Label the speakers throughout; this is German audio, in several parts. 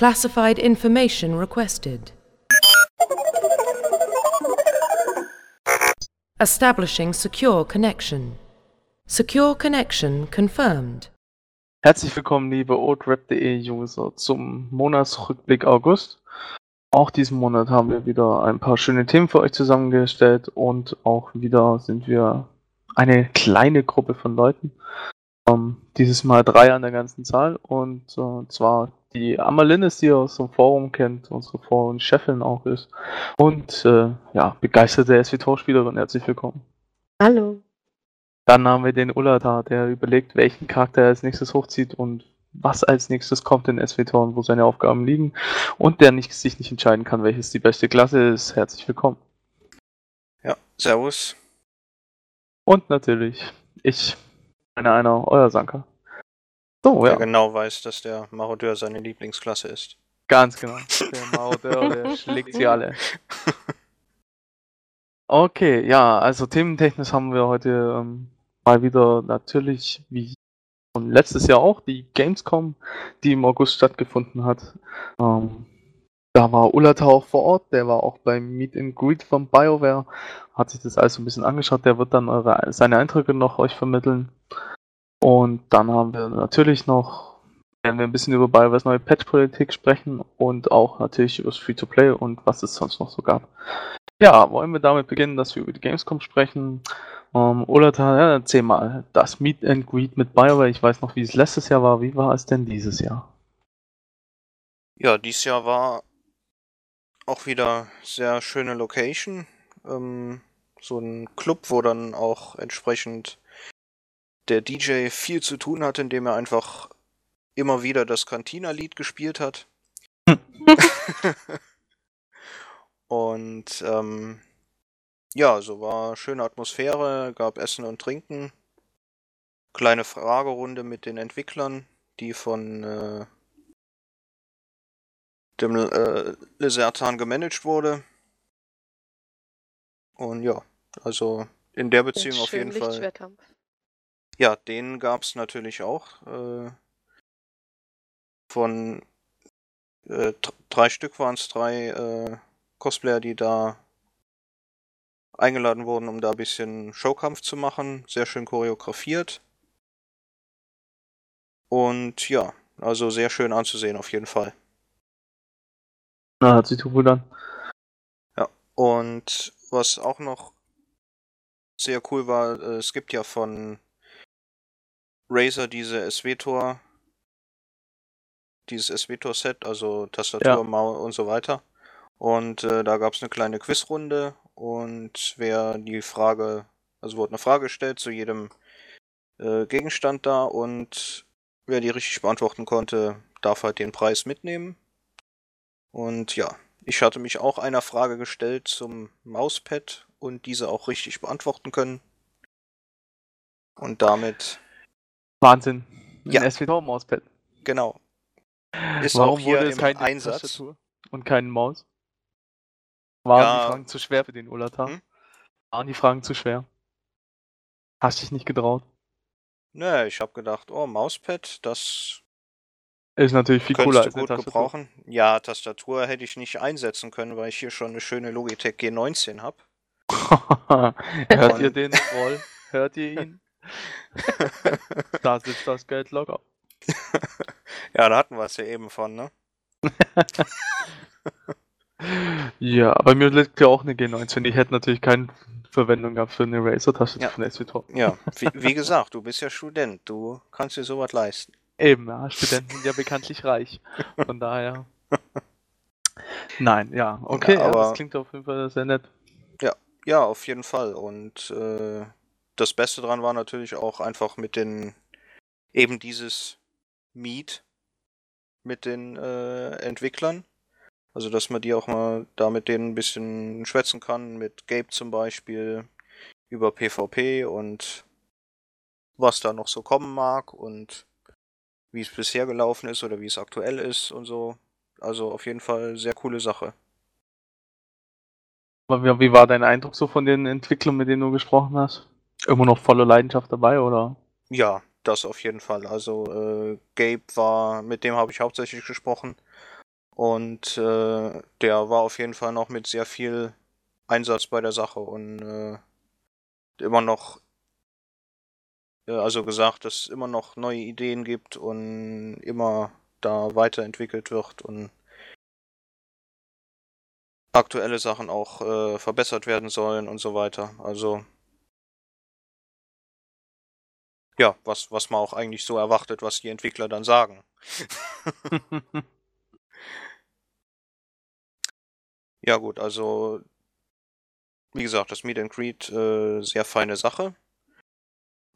Speaker 1: Classified information requested. Establishing secure connection. Secure connection confirmed.
Speaker 2: Herzlich willkommen, liebe oldrap.de User, zum Monatsrückblick August. Auch diesen Monat haben wir wieder ein paar schöne Themen für euch zusammengestellt und auch wieder sind wir eine kleine Gruppe von Leuten. Ähm, dieses Mal drei an der ganzen Zahl und äh, zwar die Amalinnis, die ihr aus dem Forum kennt, unsere Forum-Chefin auch ist und äh, ja, begeisterte SWTOR-Spielerin. Herzlich willkommen.
Speaker 3: Hallo.
Speaker 2: Dann haben wir den Ullata, der überlegt, welchen Charakter er als nächstes hochzieht und was als nächstes kommt in SWTOR und wo seine Aufgaben liegen und der nicht, sich nicht entscheiden kann, welches die beste Klasse ist. Herzlich willkommen.
Speaker 4: Ja, servus.
Speaker 2: Und natürlich ich, einer, einer, euer Sanker. So,
Speaker 4: Wer
Speaker 2: ja,
Speaker 4: genau weiß, dass der Marodeur seine Lieblingsklasse ist.
Speaker 2: ganz genau. Der Marodeur, der schlägt sie alle. Okay, ja, also thementechnisch haben wir heute ähm, mal wieder natürlich, wie schon letztes Jahr auch, die Gamescom, die im August stattgefunden hat. Ähm, da war Ullata auch vor Ort, der war auch beim Meet and Greet von BioWare, hat sich das alles so ein bisschen angeschaut, der wird dann eure, seine Eindrücke noch euch vermitteln. Und dann haben wir natürlich noch, werden wir ein bisschen über BioWares neue Patch-Politik sprechen und auch natürlich über das Free-to-Play und was es sonst noch so gab. Ja, wollen wir damit beginnen, dass wir über die Gamescom sprechen? Ähm, Ullata, ja, erzähl mal, das Meet and Greet mit BioWare, ich weiß noch, wie es letztes Jahr war, wie war es denn dieses Jahr?
Speaker 4: Ja, dieses Jahr war auch wieder sehr schöne Location. Ähm, so ein Club, wo dann auch entsprechend der DJ viel zu tun hatte, indem er einfach immer wieder das Cantina-Lied gespielt hat. Und ähm, ja, so war schöne Atmosphäre, gab Essen und Trinken. Kleine Fragerunde mit den Entwicklern, die von äh, dem äh, Lizartan gemanagt wurde. Und ja, also in der Beziehung auf jeden Fall.
Speaker 3: Lichtschwertkampf.
Speaker 4: Ja, den gab es natürlich auch. Äh, von äh, dr- drei Stück waren es, drei äh, Cosplayer, die da eingeladen wurden, um da ein bisschen Showkampf zu machen. Sehr schön choreografiert. Und ja, also sehr schön anzusehen auf jeden Fall.
Speaker 2: Na, hat sich doch gut an.
Speaker 4: Und was auch noch sehr cool war, äh, es gibt ja von Razer diese SWTOR, dieses SWTOR-Set, also Tastatur,
Speaker 2: Ja.
Speaker 4: Maus und so weiter. Und äh, da gab es eine kleine Quizrunde und wer die Frage, also wurde eine Frage gestellt zu jedem äh, Gegenstand da und wer die richtig beantworten konnte, darf halt den Preis mitnehmen. Und ja, ich hatte mich auch einer Frage gestellt zum Mauspad und diese auch richtig beantworten können. Und damit,
Speaker 2: Wahnsinn. Ein
Speaker 4: Ja.
Speaker 2: SWTOR-Mauspad.
Speaker 4: genau, ist
Speaker 2: Warum
Speaker 4: auch hier
Speaker 2: wurde es
Speaker 4: im
Speaker 2: keine
Speaker 4: Einsatz.
Speaker 2: Tastatur und keine Maus? Waren
Speaker 4: Ja.
Speaker 2: die Fragen zu schwer für den Ullata?
Speaker 4: Hm?
Speaker 2: Waren die Fragen zu schwer? Hast dich nicht getraut?
Speaker 4: Nö, ich habe gedacht, oh, Mauspad, das
Speaker 2: Ist natürlich viel cooler als
Speaker 4: gut
Speaker 2: Tastatur.
Speaker 4: gebrauchen. Ja, Tastatur hätte ich nicht einsetzen können, weil ich hier schon eine schöne Logitech G19 habe.
Speaker 2: Hört ihr den Roll? Hört ihr ihn? da sitzt das Geld locker.
Speaker 4: ja, da hatten wir es ja eben von, ne?
Speaker 2: Ja, bei mir liegt ja auch eine G19. Ich hätte natürlich keine Verwendung gehabt für eine Razer-Tastatur
Speaker 4: Ja.
Speaker 2: von SWTOR.
Speaker 4: Ja, wie, wie gesagt, du bist ja Student, du kannst dir sowas leisten.
Speaker 2: Eben, ja, Studenten sind ja bekanntlich reich. Von daher. Nein, ja, okay, ja,
Speaker 4: aber-
Speaker 2: das klingt auf jeden Fall sehr nett.
Speaker 4: Ja, auf jeden Fall. Und äh, das Beste dran war natürlich auch einfach mit den, eben dieses Meet mit den äh, Entwicklern. Also, dass man die auch mal da mit denen ein bisschen schwätzen kann, mit Gabe zum Beispiel, über PvP und was da noch so kommen mag und wie es bisher gelaufen ist oder wie es aktuell ist und so. Also auf jeden Fall sehr coole Sache.
Speaker 2: Wie war dein Eindruck so von den Entwicklern, mit denen du gesprochen hast? Immer noch voller Leidenschaft dabei, oder?
Speaker 4: Ja, das auf jeden Fall. Also äh, Gabe war, mit dem habe ich hauptsächlich gesprochen. Und äh, der war auf jeden Fall noch mit sehr viel Einsatz bei der Sache und äh, immer noch, äh, also gesagt, dass es immer noch neue Ideen gibt und immer da weiterentwickelt wird und aktuelle Sachen auch äh, verbessert werden sollen und so weiter. Also ja, was, was man auch eigentlich so erwartet, was die Entwickler dann sagen. ja gut, also wie gesagt, das Meet and Greet, äh, sehr feine Sache.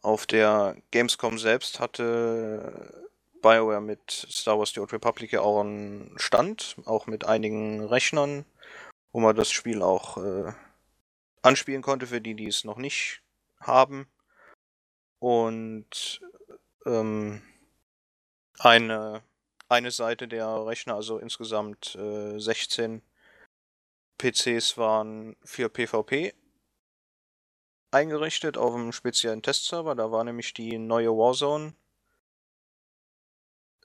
Speaker 4: Auf der Gamescom selbst hatte BioWare mit Star Wars The Old Republic ja auch einen Stand, auch mit einigen Rechnern, wo man das Spiel auch äh, anspielen konnte, für die, die es noch nicht haben. Und ähm, eine, eine Seite der Rechner, also insgesamt äh, 16 PCs waren für PvP eingerichtet auf einem speziellen Testserver. Da war nämlich die neue Warzone.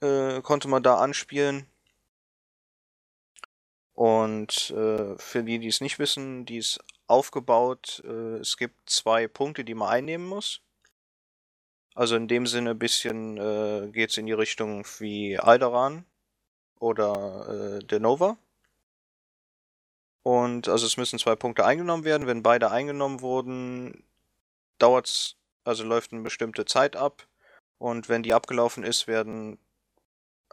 Speaker 4: Äh, konnte man da anspielen. Und äh, für die, die es nicht wissen, die ist aufgebaut. Äh, es gibt zwei Punkte, die man einnehmen muss. Also in dem Sinne ein bisschen äh, geht es in die Richtung wie Alderan oder äh, Denova. Und also es müssen zwei Punkte eingenommen werden. Wenn beide eingenommen wurden, dauert es, also läuft eine bestimmte Zeit ab. Und wenn die abgelaufen ist, werden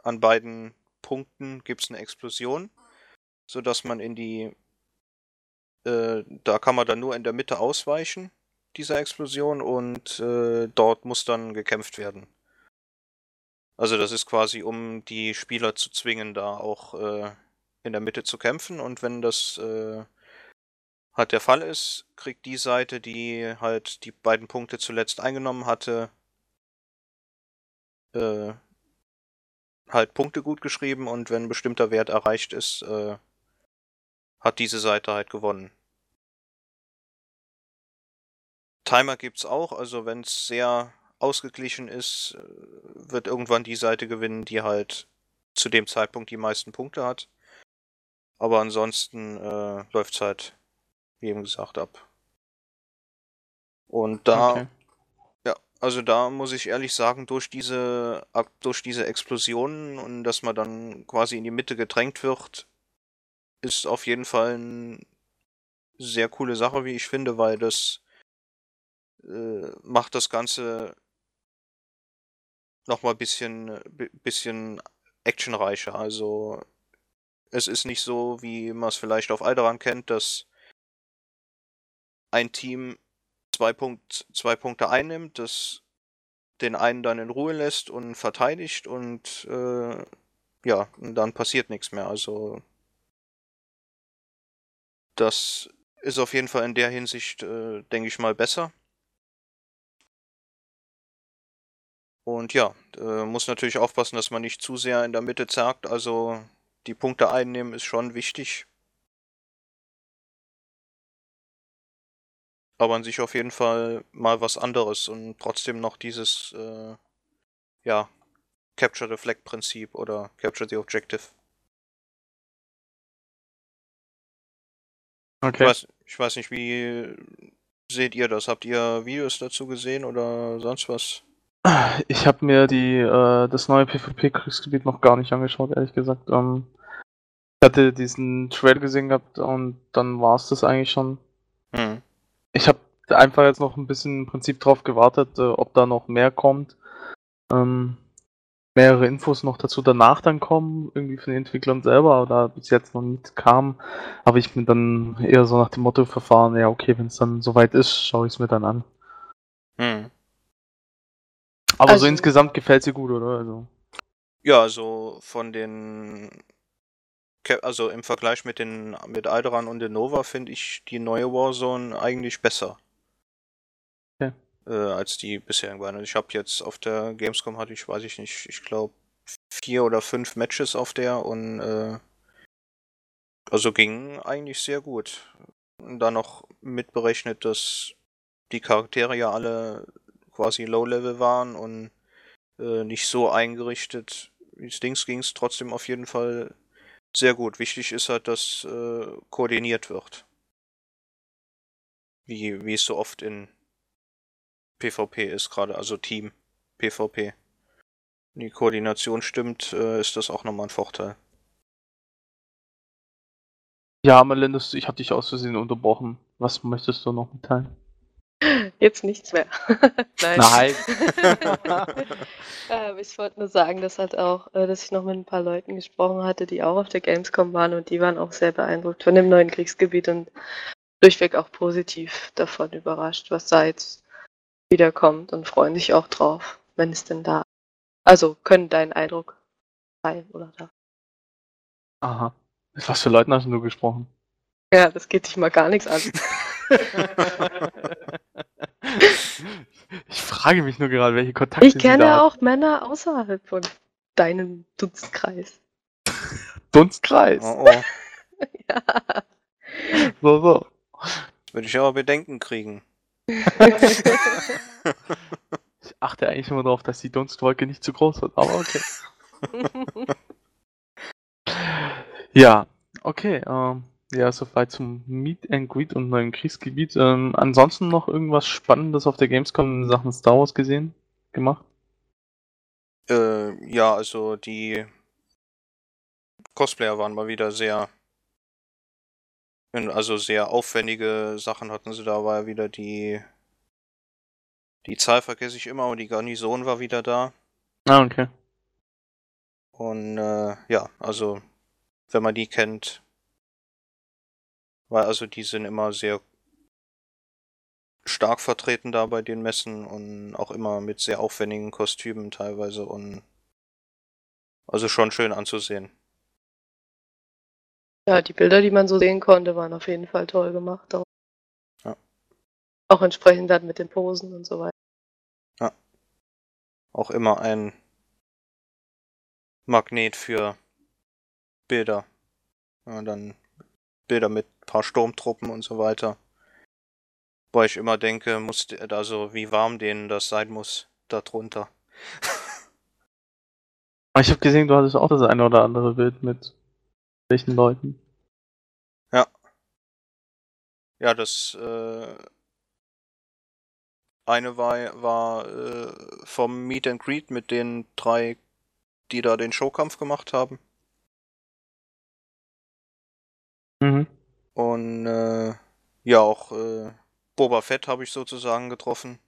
Speaker 4: an beiden Punkten gibt es eine Explosion, sodass man in die, äh, da kann man dann nur in der Mitte ausweichen, dieser Explosion, und äh, dort muss dann gekämpft werden. Also das ist quasi, um die Spieler zu zwingen, da auch äh, in der Mitte zu kämpfen. Und wenn das äh, halt der Fall ist, kriegt die Seite, die halt die beiden Punkte zuletzt eingenommen hatte, äh, halt Punkte gut geschrieben und wenn ein bestimmter Wert erreicht ist, äh, hat diese Seite halt gewonnen. Timer gibt's auch, also wenn es sehr ausgeglichen ist, äh, wird irgendwann die Seite gewinnen, die halt zu dem Zeitpunkt die meisten Punkte hat. Aber ansonsten äh, läuft es halt, wie eben gesagt, ab. Und da, okay. ja, also da muss ich ehrlich sagen, durch diese, durch diese Explosionen und dass man dann quasi in die Mitte gedrängt wird, ist auf jeden Fall eine sehr coole Sache, wie ich finde, weil das äh, macht das Ganze nochmal ein bisschen, bisschen actionreicher. Also es ist nicht so, wie man es vielleicht auf Alderan kennt, dass ein Team zwei, Punkt, zwei Punkte einnimmt, das den einen dann in Ruhe lässt und verteidigt und äh, ja, dann passiert nichts mehr. Also das ist auf jeden Fall in der Hinsicht, äh, denke ich mal, besser. Und ja, äh, muss natürlich aufpassen, dass man nicht zu sehr in der Mitte zerrt. Also die Punkte einnehmen ist schon wichtig. Aber an sich auf jeden Fall mal was anderes und trotzdem noch dieses, äh, ja, Capture the Flag Prinzip oder Capture the Objective. Okay. Ich weiß, ich weiß nicht, wie seht ihr das? Habt ihr Videos dazu gesehen oder sonst was?
Speaker 2: Ich habe mir die, äh, das neue PvP-Kriegsgebiet noch gar nicht angeschaut, ehrlich gesagt. Ähm, ich hatte diesen Trail gesehen gehabt und dann war es das eigentlich schon. Mhm. Ich habe einfach jetzt noch ein bisschen im Prinzip drauf gewartet, äh, ob da noch mehr kommt. Ähm, mehrere Infos noch dazu danach dann kommen, irgendwie von den Entwicklern selber, aber bis jetzt noch nicht kam, habe ich mir dann eher so nach dem Motto verfahren, ja okay, wenn es dann soweit ist, schaue ich es mir dann an. Aber also, so insgesamt gefällt sie gut, oder? Also.
Speaker 4: Ja, also von den also im Vergleich mit den mit Alderan und den Nova finde ich die neue Warzone eigentlich besser. Ja. Äh, als die bisherigen waren. Ich habe jetzt auf der Gamescom hatte ich, weiß ich nicht, ich glaube vier oder fünf Matches auf der und äh, also ging eigentlich sehr gut. Und dann noch mitberechnet, dass die Charaktere ja alle quasi Low-Level waren und äh, nicht so eingerichtet wie Stings ging es trotzdem auf jeden Fall sehr gut. Wichtig ist halt, dass äh, koordiniert wird. Wie, wie es so oft in PvP ist, gerade also Team PvP. Wenn die Koordination stimmt, äh, ist das auch nochmal ein Vorteil.
Speaker 2: Ja, Melindus, ich habe dich aus Versehen unterbrochen. Was möchtest du noch mitteilen?
Speaker 3: Jetzt nichts mehr. Nein.
Speaker 2: Nein.
Speaker 3: ähm, ich wollte nur sagen, dass halt auch, äh, dass ich noch mit ein paar Leuten gesprochen hatte, die auch auf der Gamescom waren und die waren auch sehr beeindruckt von dem neuen Kriegsgebiet und durchweg auch positiv davon überrascht, was da jetzt wiederkommt und freuen sich auch drauf, wenn es denn da. Also können deinen Eindruck teilen oder da.
Speaker 2: Aha. Mit was für Leuten hast du gesprochen?
Speaker 3: Ja, das geht dich mal gar nichts an.
Speaker 2: ich frage mich nur gerade, welche Kontakte
Speaker 3: Ich
Speaker 2: sie
Speaker 3: kenne
Speaker 2: da hat.
Speaker 3: auch Männer außerhalb von deinem Dunstkreis.
Speaker 2: Dunstkreis.
Speaker 4: Oh, oh.
Speaker 3: ja.
Speaker 2: So, so.
Speaker 4: Würde ich aber Bedenken kriegen.
Speaker 2: Ich achte eigentlich immer darauf, dass die Dunstwolke nicht zu groß wird, aber okay. Ja, okay. Ähm, ja, soweit zum Meet and Greet und neuen Kriegsgebiet. Ähm, ansonsten noch irgendwas Spannendes auf der Gamescom in Sachen Star Wars gesehen? Gemacht?
Speaker 4: Äh, ja, also die Cosplayer waren mal wieder sehr, also sehr aufwendige Sachen hatten sie da, war ja wieder die, die Zahl vergesse ich immer, aber die Garnison war wieder da.
Speaker 2: Ah, okay.
Speaker 4: Und äh, ja, also wenn man die kennt, weil also die sind immer sehr stark vertreten da bei den Messen und auch immer mit sehr aufwendigen Kostümen teilweise und also schon schön anzusehen.
Speaker 3: Ja, die Bilder, die man so sehen konnte, waren auf jeden Fall toll gemacht. Auch,
Speaker 4: Ja.
Speaker 3: auch entsprechend dann mit den Posen und so weiter.
Speaker 4: Auch immer ein Magnet für Bilder. Ja, dann Bilder mit ein paar Sturmtruppen und so weiter. Weil ich immer denke, muss, also wie warm denen das sein muss, da drunter.
Speaker 2: Aber ich habe gesehen, du hattest auch das eine oder andere Bild mit welchen Leuten.
Speaker 4: Ja, das äh, eine war, war äh, vom Meet and Greet mit den drei, die da den Showkampf gemacht haben.
Speaker 2: Mhm.
Speaker 4: Und äh, ja, auch äh, Boba Fett habe ich sozusagen getroffen.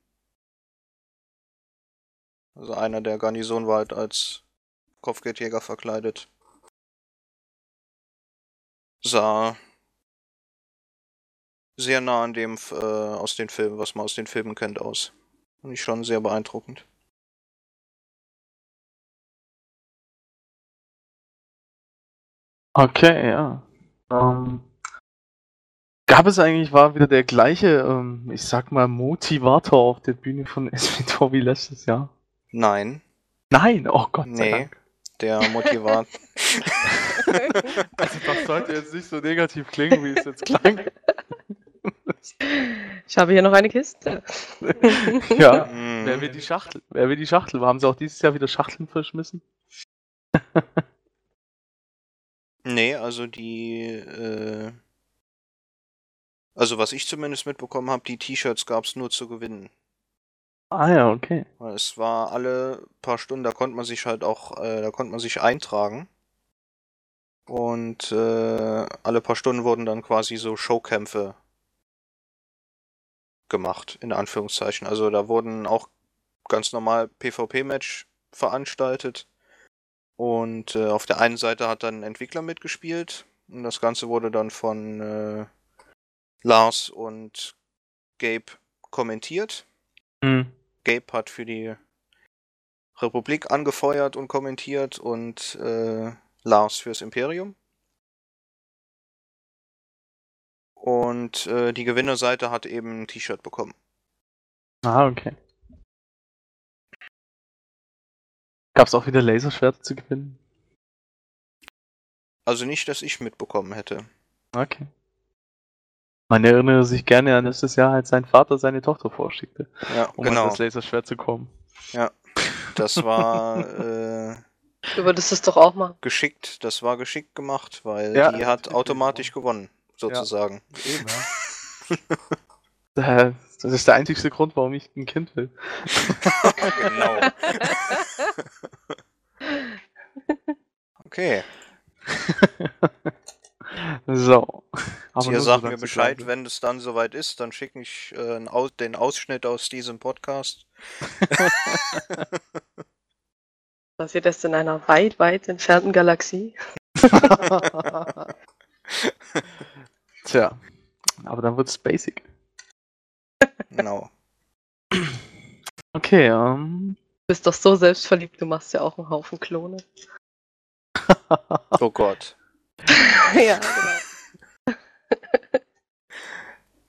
Speaker 4: Also einer der Garnison war halt als Kopfgeldjäger verkleidet. Sah sehr nah an dem äh, aus den Filmen, was man aus den Filmen kennt, aus. Fand ich schon sehr beeindruckend.
Speaker 2: Okay, ja. Ähm, gab es eigentlich, war wieder der gleiche, ähm, ich sag mal, Motivator auf der Bühne von SWTOR wie letztes Jahr?
Speaker 4: Nein,
Speaker 2: Nein, oh Gott sei
Speaker 4: Nee.
Speaker 2: Dank.
Speaker 4: der Motivat.
Speaker 2: Also das sollte jetzt nicht so negativ klingen, wie es jetzt klang.
Speaker 3: Ich habe hier noch eine Kiste.
Speaker 2: ja.
Speaker 4: Mm,
Speaker 2: Wer will die Schachtel? Wer will die Schachtel? Haben sie auch dieses Jahr wieder Schachteln verschmissen?
Speaker 4: Nee, also die, äh, also was ich zumindest mitbekommen habe, die T-Shirts gab es nur zu gewinnen.
Speaker 2: Ah ja, okay.
Speaker 4: Es war alle paar Stunden, da konnte man sich halt auch, äh, da konnte man sich eintragen. Und äh, alle paar Stunden wurden dann quasi so Showkämpfe gemacht, in Anführungszeichen. Also da wurden auch ganz normal PvP-Match veranstaltet. Und äh, auf der einen Seite hat dann ein Entwickler mitgespielt. Und das Ganze wurde dann von äh, Lars und Gabe kommentiert.
Speaker 2: Hm.
Speaker 4: Gabe hat für die Republik angefeuert und kommentiert und äh, Lars fürs Imperium. Und äh, die Gewinnerseite hat eben ein T-Shirt bekommen.
Speaker 2: Ah, okay. Gab es auch wieder Laserschwerter zu gewinnen?
Speaker 4: Also nicht, dass ich mitbekommen hätte.
Speaker 2: Okay. Man erinnere sich gerne an letztes Jahr, als sein Vater seine Tochter vorschickte,
Speaker 4: Ja,
Speaker 2: um an
Speaker 4: genau.
Speaker 2: das Laserschwert zu kommen.
Speaker 4: Das war äh,
Speaker 3: Du würdest es doch auch machen.
Speaker 4: Geschickt, das war geschickt gemacht, weil
Speaker 2: Ja,
Speaker 4: die hat automatisch gewonnen, sozusagen.
Speaker 2: Eben, ja. Das ist der einzigste Grund, warum ich ein Kind will.
Speaker 4: genau. Okay,
Speaker 2: So. Aber
Speaker 4: ihr sagt
Speaker 2: so
Speaker 4: mir Bescheid,
Speaker 2: sagen.
Speaker 4: wenn es dann soweit ist, dann schicke ich äh, Aus den Ausschnitt aus diesem Podcast.
Speaker 3: Passiert das in einer weit, weit entfernten Galaxie?
Speaker 2: Tja. Aber dann wird's basic.
Speaker 4: Genau.
Speaker 2: Okay, ähm.
Speaker 3: Du bist doch so selbstverliebt, du machst ja auch einen Haufen Klone.
Speaker 4: Oh Gott.
Speaker 3: ja, genau.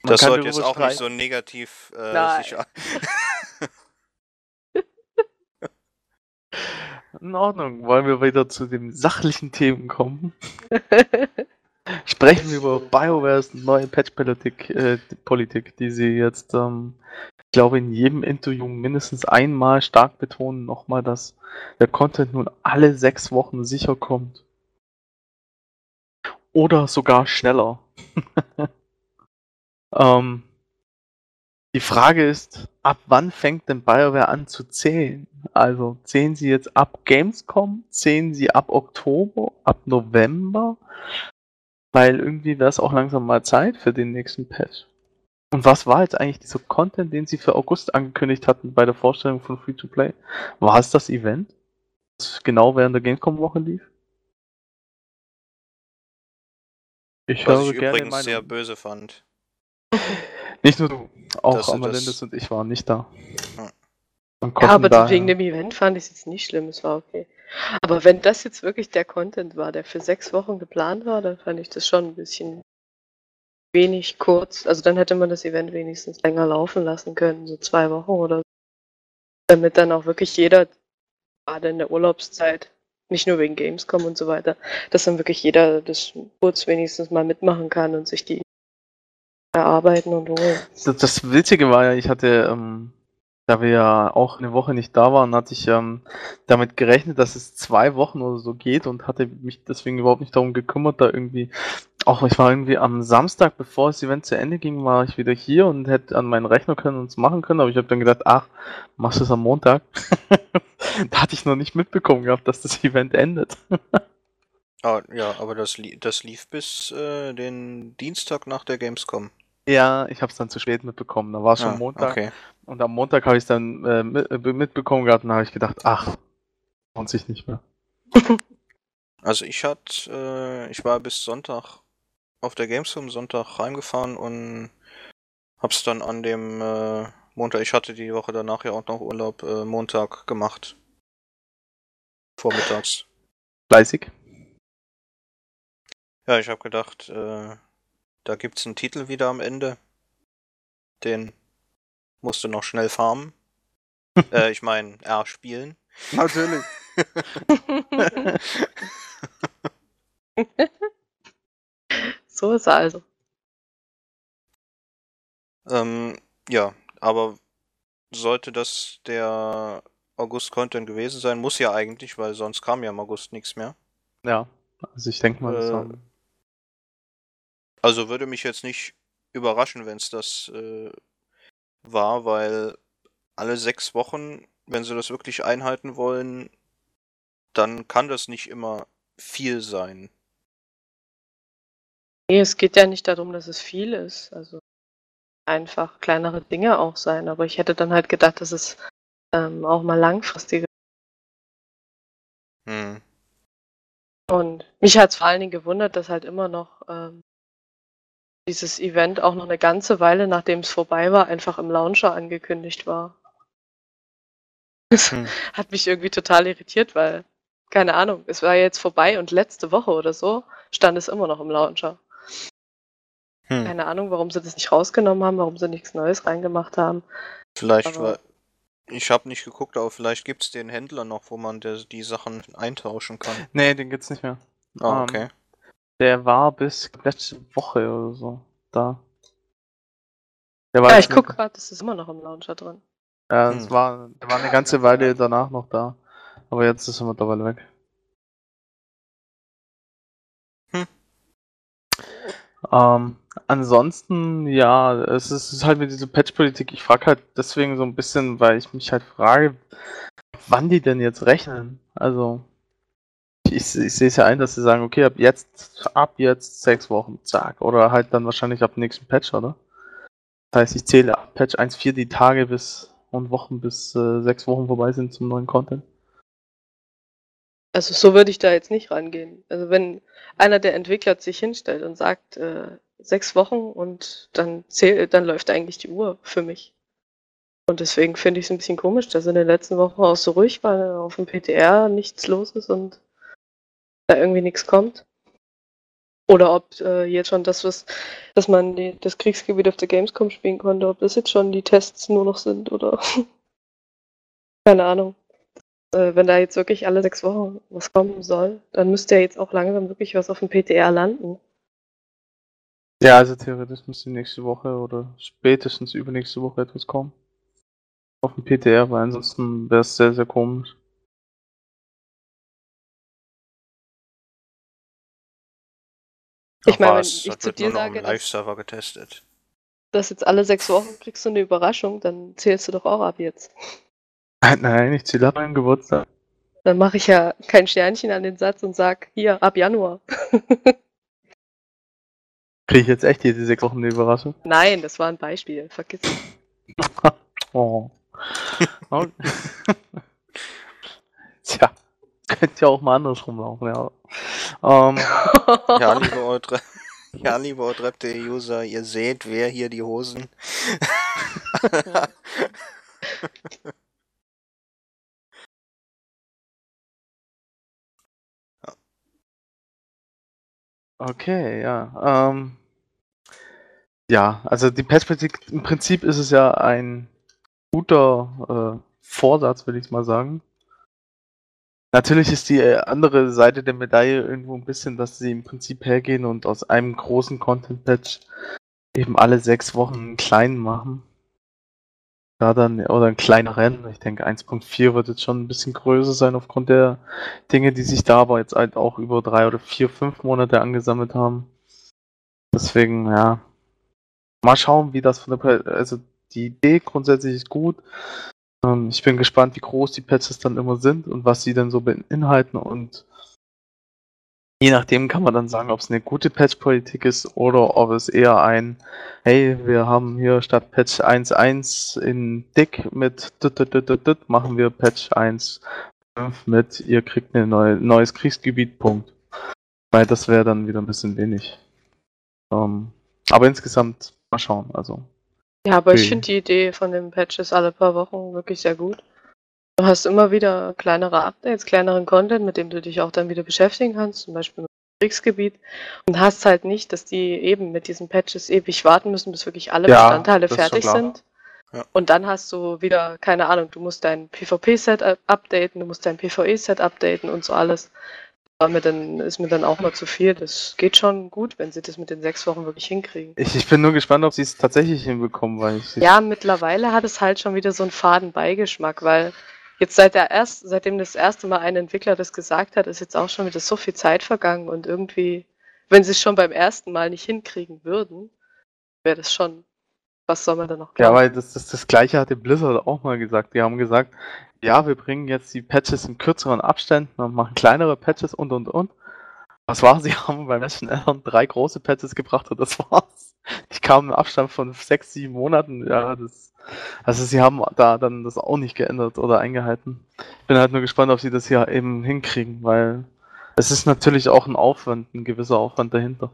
Speaker 4: Das sollte jetzt auch nicht so negativ äh,
Speaker 3: Nein.
Speaker 4: sich an-
Speaker 2: In Ordnung. Wollen wir wieder zu den sachlichen Themen kommen? Sprechen wir über BioWares neue Patch-Politik, äh, die Politik, die sie jetzt, ähm, ich glaube, in jedem Interview mindestens einmal stark betonen, nochmal, dass der Content nun alle sechs Wochen sicher kommt. Oder sogar schneller. ähm, die Frage ist, ab wann fängt denn BioWare an zu zählen? Also zählen sie jetzt ab Gamescom? Zählen sie ab Oktober? Ab November? Weil irgendwie wäre es auch langsam mal Zeit für den nächsten Patch. Und was war jetzt eigentlich dieser Content, den sie für August angekündigt hatten bei der Vorstellung von Free-to-Play? War es das Event? Das genau während der Gamescom-Woche lief? Ich
Speaker 4: Was
Speaker 2: höre
Speaker 4: ich
Speaker 2: gerne
Speaker 4: übrigens sehr böse fand.
Speaker 2: Nicht nur du, auch
Speaker 4: das-
Speaker 2: und ich waren nicht da.
Speaker 4: Ja.
Speaker 3: Aber
Speaker 2: daher-
Speaker 3: wegen dem Event fand ich es jetzt nicht schlimm, es war okay. Aber wenn das jetzt wirklich der Content war, der für sechs Wochen geplant war, dann fand ich das schon ein bisschen wenig kurz. Also dann hätte man das Event wenigstens länger laufen lassen können, so zwei Wochen oder so. Damit dann auch wirklich jeder, gerade in der Urlaubszeit, nicht nur wegen Gamescom und so weiter, dass dann wirklich jeder das kurz wenigstens mal mitmachen kann und sich die erarbeiten und holen.
Speaker 2: Das, das Witzige war ja, ich hatte, ähm, da wir ja auch eine Woche nicht da waren, hatte ich ähm, damit gerechnet, dass es zwei Wochen oder so geht und hatte mich deswegen überhaupt nicht darum gekümmert, da irgendwie, auch ich war irgendwie am Samstag, bevor das Event zu Ende ging, war ich wieder hier und hätte an meinen Rechner können und es machen können, aber ich habe dann gedacht, ach, machst du es am Montag? da hatte ich noch nicht mitbekommen gehabt, dass das Event endet.
Speaker 4: Ah, ja, aber das, li das lief bis äh, den Dienstag nach der Gamescom.
Speaker 2: Ja, ich habe es dann zu spät mitbekommen, da war es schon
Speaker 4: Ah,
Speaker 2: Montag.
Speaker 4: Okay.
Speaker 2: Und am Montag habe ich es dann äh, äh, mitbekommen gehabt und habe ich gedacht, ach, lohnt sich nicht mehr.
Speaker 4: Also ich hat, äh, ich war bis Sonntag auf der Gamescom Sonntag heimgefahren und hab's dann an dem äh, Montag, ich hatte die Woche danach ja auch noch Urlaub, äh, Montag gemacht. Vormittags.
Speaker 2: Fleißig.
Speaker 4: Ja, ich habe gedacht, äh, da gibt's einen Titel wieder am Ende. Den musste noch schnell farmen. äh, ich meine, R spielen.
Speaker 2: Natürlich.
Speaker 3: So ist er also.
Speaker 4: Ähm, ja, aber sollte das der August-Content gewesen sein, muss ja eigentlich, weil sonst kam ja im August nichts mehr.
Speaker 2: Ja, also ich denke mal, das
Speaker 4: Äh,
Speaker 2: haben-
Speaker 4: Also würde mich jetzt nicht überraschen, wenn es das äh, war, weil alle sechs Wochen, wenn sie das wirklich einhalten wollen, dann kann das nicht immer viel sein.
Speaker 3: Nee, es geht ja nicht darum, dass es viel ist. Also einfach kleinere Dinge auch sein. Aber ich hätte dann halt gedacht, dass es ähm, auch mal langfristige.
Speaker 4: Hm.
Speaker 3: Und mich hat es vor allen Dingen gewundert, dass halt immer noch ähm, dieses Event auch noch eine ganze Weile, nachdem es vorbei war, einfach im Launcher angekündigt war. Das
Speaker 4: Hm.
Speaker 3: hat mich irgendwie total irritiert, weil, keine Ahnung, es war jetzt vorbei und letzte Woche oder so stand es immer noch im Launcher.
Speaker 4: Hm.
Speaker 3: Keine Ahnung, warum sie das nicht rausgenommen haben, warum sie nichts Neues reingemacht haben.
Speaker 4: Vielleicht
Speaker 3: Aber-
Speaker 4: war. Ich habe nicht geguckt, aber vielleicht gibt's den Händler noch, wo man der, die Sachen eintauschen kann.
Speaker 2: Nee, den gibt's nicht mehr.
Speaker 4: Ah,
Speaker 2: Ähm,
Speaker 4: okay.
Speaker 2: Der war bis letzte Woche oder so da. Der war
Speaker 3: ja, ich guck gerade, das ist immer noch im Launcher drin.
Speaker 2: Ja, das
Speaker 4: hm.
Speaker 2: war, der war eine ganze Weile danach noch da. Aber jetzt ist er mittlerweile weg. Hm. Ähm, ansonsten, ja, es ist halt mit dieser Patch-Politik, ich frage halt deswegen so ein bisschen, weil ich mich halt frage, wann die denn jetzt rechnen. Also, ich, ich sehe es ja ein, dass sie sagen, okay, ab jetzt, ab jetzt sechs Wochen, zack. Oder halt dann wahrscheinlich ab nächsten Patch, oder? Das heißt, ich zähle ab Patch 1.4 die Tage bis und Wochen bis äh, sechs Wochen vorbei sind zum neuen Content.
Speaker 3: Also so würde ich da jetzt nicht rangehen. Also wenn einer der Entwickler sich hinstellt und sagt, äh, sechs Wochen und dann zählt, dann läuft eigentlich die Uhr für mich. Und deswegen finde ich es ein bisschen komisch, dass in den letzten Wochen auch so ruhig war, auf dem PTR nichts los ist und da irgendwie nichts kommt. Oder ob äh, jetzt schon das, was, dass man die, das Kriegsgebiet auf der Gamescom spielen konnte, ob das jetzt schon die Tests nur noch sind oder keine Ahnung. Äh, wenn da jetzt wirklich alle sechs Wochen was kommen soll, dann müsste ja jetzt auch langsam wirklich was auf dem PTR landen.
Speaker 2: Ja, also theoretisch müsste nächste Woche oder spätestens übernächste Woche etwas kommen. Auf dem PTR, weil ansonsten wäre es sehr, sehr komisch.
Speaker 3: Ich meine, wenn ich
Speaker 4: Das
Speaker 3: zu
Speaker 4: wird
Speaker 3: dir sage, dass,
Speaker 4: Live-Server getestet.
Speaker 3: dass jetzt alle sechs Wochen kriegst du eine Überraschung, dann zählst du doch auch ab jetzt.
Speaker 2: Nein, ich zähle ab meinem Geburtstag.
Speaker 3: Dann mache ich ja kein Sternchen an den Satz und sag, hier, ab Januar.
Speaker 2: Kriege ich jetzt echt jede sechs Wochen eine Überraschung?
Speaker 3: Nein, das war ein Beispiel, vergiss es.
Speaker 2: Oh. Tja, könnte ja auch mal andersrum laufen, ja. Ähm,
Speaker 4: Ja, liebe Eutre ja, liebe Outrep.de-User, ihr seht, wer hier die Hosen.
Speaker 2: okay, ja. Ähm, ja, also die Perspektive, im Prinzip ist es ja ein guter äh, Vorsatz, will ich mal sagen. Natürlich ist die äh, andere Seite der Medaille irgendwo ein bisschen, dass sie im Prinzip hergehen und aus einem großen Content-Patch eben alle sechs Wochen einen kleinen machen. Da dann, oder einen kleineren. Ich denke, 1.4 wird jetzt schon ein bisschen größer sein aufgrund der Dinge, die sich da aber jetzt halt auch über drei oder vier, fünf Monate angesammelt haben. Deswegen, ja. Mal schauen, wie das von der, also die Idee grundsätzlich ist gut. Ähm, ich bin gespannt, wie groß die Patches dann immer sind und was sie dann so beinhalten und je nachdem kann man dann sagen, ob es eine gute Patch-Politik ist oder ob es eher ein, hey, wir haben hier statt Patch 1.1 in dick mit machen wir Patch 1.5 mit, ihr kriegt ein neue, neues Kriegsgebiet, Punkt. Weil das wäre dann wieder ein bisschen wenig. Ähm, aber insgesamt mal schauen, also.
Speaker 3: Ja, aber ich
Speaker 2: Okay.
Speaker 3: finde die Idee von den Patches alle paar Wochen wirklich sehr gut. Du hast immer wieder kleinere Updates, kleineren Content, mit dem du dich auch dann wieder beschäftigen kannst, zum Beispiel mit dem Kriegsgebiet. Und hast halt nicht, dass die eben mit diesen Patches ewig warten müssen, bis wirklich alle
Speaker 2: Ja,
Speaker 3: Bestandteile fertig sind.
Speaker 4: Ja.
Speaker 3: Und dann hast du wieder, keine Ahnung, du musst dein PvP-Set up- updaten, du musst dein PvE-Set updaten und so alles. War mir dann, ist mir dann auch mal zu viel. Das geht schon gut, wenn sie das mit den sechs Wochen wirklich hinkriegen.
Speaker 2: Ich, ich bin nur gespannt, ob sie es tatsächlich hinbekommen, weil ich.
Speaker 3: Ja, mittlerweile hat es halt schon wieder so einen faden Beigeschmack, weil jetzt seit der erst, seitdem das erste Mal ein Entwickler das gesagt hat, ist jetzt auch schon wieder so viel Zeit vergangen und irgendwie, wenn sie es schon beim ersten Mal nicht hinkriegen würden, wäre das schon, was soll man da noch
Speaker 2: Ja,
Speaker 3: glauben?
Speaker 2: weil das, das, das gleiche hatte Blizzard auch mal gesagt. Die haben gesagt, ja, wir bringen jetzt die Patches in kürzeren Abständen und machen kleinere Patches und und und. Was war? Sie haben beim letzten Addon drei große Patches gebracht und das war's. Die kamen im Abstand von sechs, sieben Monaten. Ja, das. Also sie haben da dann das auch nicht geändert oder eingehalten. Ich bin halt nur gespannt, ob sie das hier eben hinkriegen, weil es ist natürlich auch ein Aufwand, ein gewisser Aufwand dahinter.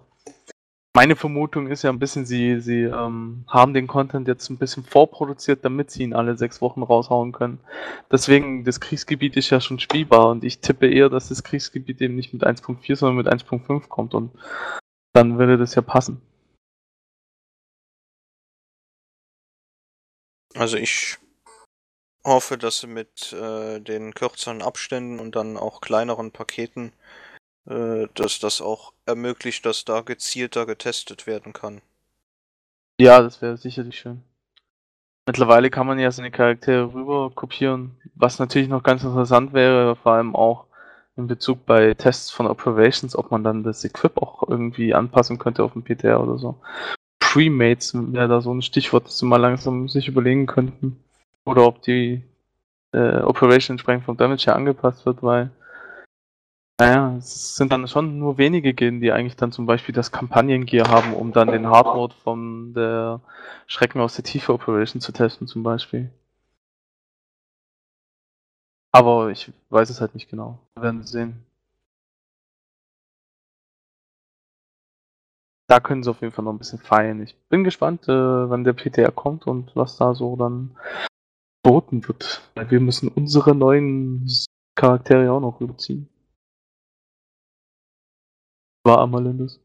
Speaker 2: Meine Vermutung ist ja ein bisschen, sie, sie ähm, haben den Content jetzt ein bisschen vorproduziert, damit sie ihn alle sechs Wochen raushauen können. Deswegen, das Kriegsgebiet ist ja schon spielbar und ich tippe eher, dass das Kriegsgebiet eben nicht mit 1.4, sondern mit 1.5 kommt und dann würde das ja passen.
Speaker 4: Also ich hoffe, dass sie mit äh, den kürzeren Abständen und dann auch kleineren Paketen, äh, dass das auch ermöglicht, dass da gezielter getestet werden kann.
Speaker 2: Ja, das wäre sicherlich schön. Mittlerweile kann man ja seine Charaktere rüber kopieren, was natürlich noch ganz interessant wäre, vor allem auch, in Bezug bei Tests von Operations, ob man dann das Equip auch irgendwie anpassen könnte auf dem PTR oder so. Premates wäre da so ein Stichwort, das sie mal langsam sich überlegen könnten. Oder ob die äh, Operation entsprechend vom Damage her angepasst wird, weil naja, es sind dann schon nur wenige Gilden, die eigentlich dann zum Beispiel das Kampagnengear haben, um dann den Hardmode von der Schrecken aus der Tiefe Operation zu testen zum Beispiel. Aber ich weiß es halt nicht genau. Wir werden sehen. Da können sie auf jeden Fall noch ein bisschen feiern. Ich bin gespannt, äh, wann der PTR kommt und was da so dann geboten wird. Weil wir müssen unsere neuen Charaktere auch noch überziehen. War Amalindis.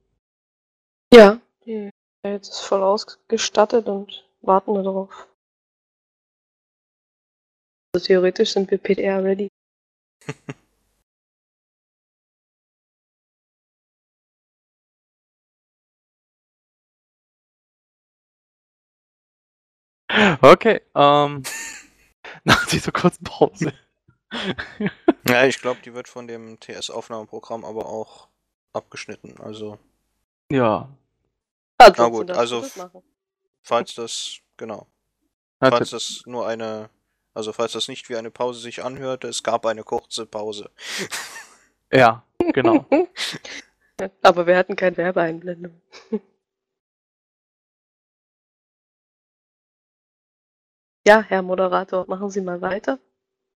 Speaker 3: Ja, die jetzt ist voll ausgestattet und warten nur darauf. Also theoretisch sind wir PDR ready.
Speaker 2: Okay, ähm, nach dieser kurzen Pause.
Speaker 4: Ja, ich glaube, die wird von dem TS-Aufnahmeprogramm aber auch abgeschnitten. Also,
Speaker 2: ja,
Speaker 3: Ansonsten
Speaker 4: gut,
Speaker 3: darfst du
Speaker 4: also
Speaker 3: das machen.
Speaker 4: falls das, genau, falls
Speaker 2: natürlich.
Speaker 4: das nur eine, also falls das nicht wie eine Pause sich anhörte, es gab eine kurze Pause.
Speaker 2: Ja, genau.
Speaker 3: Aber wir hatten keine Werbeeinblendung. Ja, Herr Moderator, machen Sie mal weiter.